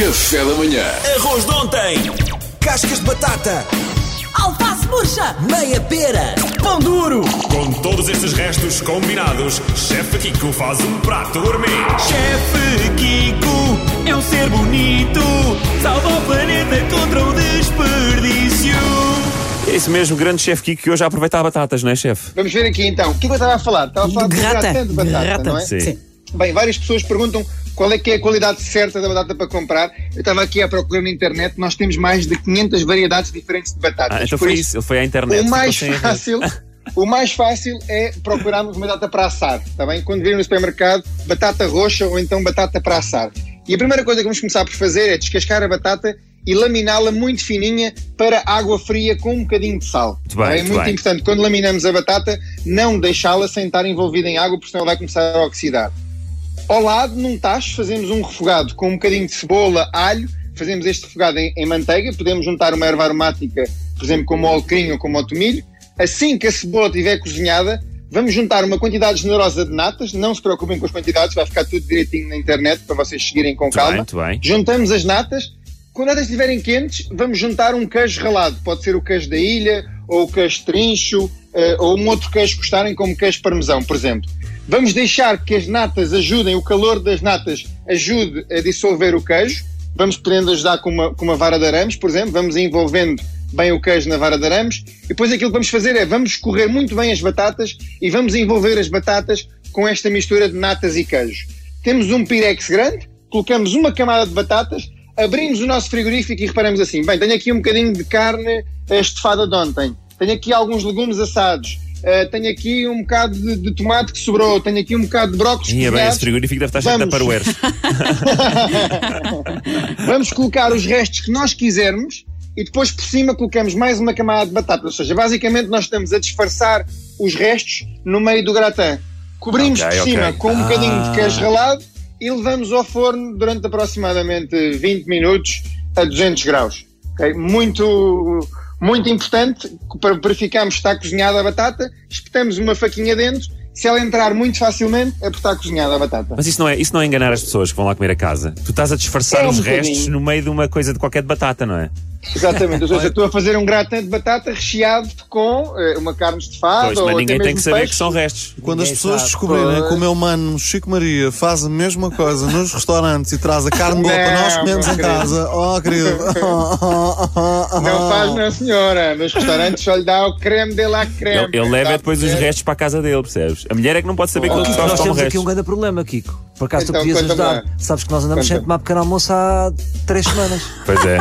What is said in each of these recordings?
Café da manhã. Arroz de ontem. Cascas de batata, Alface murcha! meia pera, Pão duro. Com todos estes restos combinados, Chefe Kiko faz um prato gourmet. Chefe Kiko é um ser bonito. Salva o planeta contra o desperdício. É isso mesmo, grande chefe Kiko que hoje aproveita batatas, não é, chefe? Vamos ver aqui então. O que é que eu estava a falar? Estava a falar De grata. gratin de batata, não é? Sim. Bem, várias pessoas perguntam qual é que é a qualidade certa da batata para comprar. Eu estava aqui a procurar na internet, nós temos mais de 500 variedades diferentes de batatas. Ah, então Por foi isso, ele foi à internet. O mais fácil, o mais fácil é procurarmos uma batata para assar, está bem? Quando virem no supermercado, batata roxa ou então batata para assar. E a primeira coisa que vamos começar por fazer é descascar a batata e laminá-la muito fininha para água fria com um bocadinho de sal. Muito bem, É muito muito bem. importante, quando laminamos a batata, não deixá-la sem estar envolvida em água, porque senão ela vai começar a oxidar. Ao lado, num tacho, fazemos um refogado com um bocadinho de cebola, alho, fazemos este refogado em, em manteiga, podemos juntar uma erva aromática, por exemplo, como o alecrim ou como o tomilho. Assim que a cebola estiver cozinhada, vamos juntar uma quantidade generosa de natas, não se preocupem com as quantidades, vai ficar tudo direitinho na internet para vocês seguirem com Muito calma. bem, muito bem. Juntamos as natas. Quando as natas estiverem quentes, vamos juntar um queijo ralado. Pode ser o queijo da ilha, ou queijo trincho, eh, ou um outro queijo que gostarem, como queijo parmesão, por exemplo. Vamos deixar que as natas ajudem, o calor das natas ajude a dissolver o queijo. Vamos podendo ajudar com uma, com uma vara de arames, por exemplo. Vamos envolvendo bem o queijo na vara de arames. E depois aquilo que vamos fazer é, vamos escorrer muito bem as batatas e vamos envolver as batatas com esta mistura de natas e queijo. Temos um pirex grande, colocamos uma camada de batatas, abrimos o nosso frigorífico e reparamos assim, bem, tenho aqui um bocadinho de carne eh, estufada de ontem, tenho aqui alguns legumes assados, eh, tenho aqui um bocado de, de tomate que sobrou, tenho aqui um bocado de brócolis Ia bem, esse frigorífico deve estar cheio de Vamos. taparoeiros. Vamos colocar os restos que nós quisermos e depois por cima colocamos mais uma camada de batata. Ou seja, basicamente nós estamos a disfarçar os restos no meio do gratin. Cobrimos Ok, por cima com um bocadinho Ah. de queijo ralado e levamos ao forno durante aproximadamente 20 minutos a 200 graus. Ok? Muito, muito importante para verificarmos se está cozinhada a batata. Espetamos uma faquinha dentro. Se ela entrar muito facilmente, é porque está cozinhada a batata. Mas isso não, é, isso não é enganar as pessoas que vão lá comer a casa. Tu estás a disfarçar É um os bocadinho. restos no meio de uma coisa de qualquer de batata, não é? Exatamente, ou seja, estou a fazer um gratin de batata recheado com eh, uma carne estufada Pois, ou mas até ninguém tem mesmo que saber peixe. que são restos. Quando as Ninguém pessoas sabe. descobrirem que o meu mano Chico Maria faz a mesma coisa nos restaurantes e traz a carne boa para nós Não, comermos meu em querido. casa, oh querido, Não faz, não senhora. Nos restaurantes só lhe dá o creme de la creme. Ele, ele leva a depois os perceber? restos para a casa dele, percebes? A mulher é que não pode saber que ele só nós come temos aqui restos. um grande problema, Kiko. Por acaso Então, tu podias ajudar. lá. Sabes que nós andamos Conta-me. sem tomar pequeno almoço há três semanas. Pois é.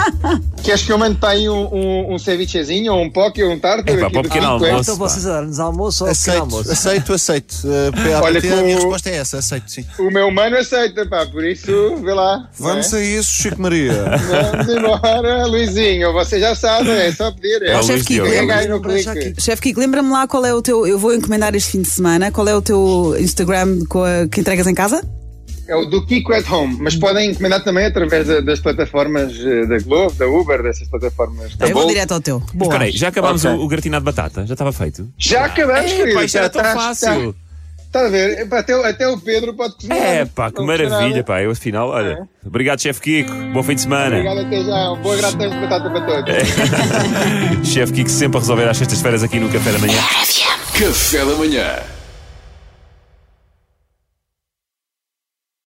Queres que eu mande para aí um, um, um cevichezinho ou um poke ou um tártaro? Aqui para o pequeno é? almoço. então vocês a dar-nos almoço ou pequeno aceito, almoço? aceito, aceito. Uh, Olha a minha o- resposta é essa, aceito, sim. O meu mano aceita, pá, por isso, vê lá. Vamos é? a isso, Chico Maria. Vamos embora, Luizinho. Você já sabe, é só pedir. É. É o chefe Kiko. Chefe Kiko, lembra-me lá qual é o teu. Eu vou encomendar este fim de semana. Qual é o teu Instagram com a- que entregas em casa? É o do Kiko at Home, mas podem encomendar também através da- das plataformas eh, da Globo, da Uber, dessas plataformas da eu vou Bolt. direto ao teu. Mas espera aí, já acabámos Ok. o, o gratinado de batata? Já estava feito? Já acabamos, É, querido. pá, isto já era tão está- fácil. Está, está a ver? Até, o- até o Pedro pode cozinhar. É pá, que maravilha, pá. Eu afinal, olha. Obrigado, chefe Kiko. Bom fim de semana. Obrigado até já. Um bom de batata para todos. chefe Kiko sempre a resolver às sextas-feiras aqui no Café da Manhã. Café da manhã.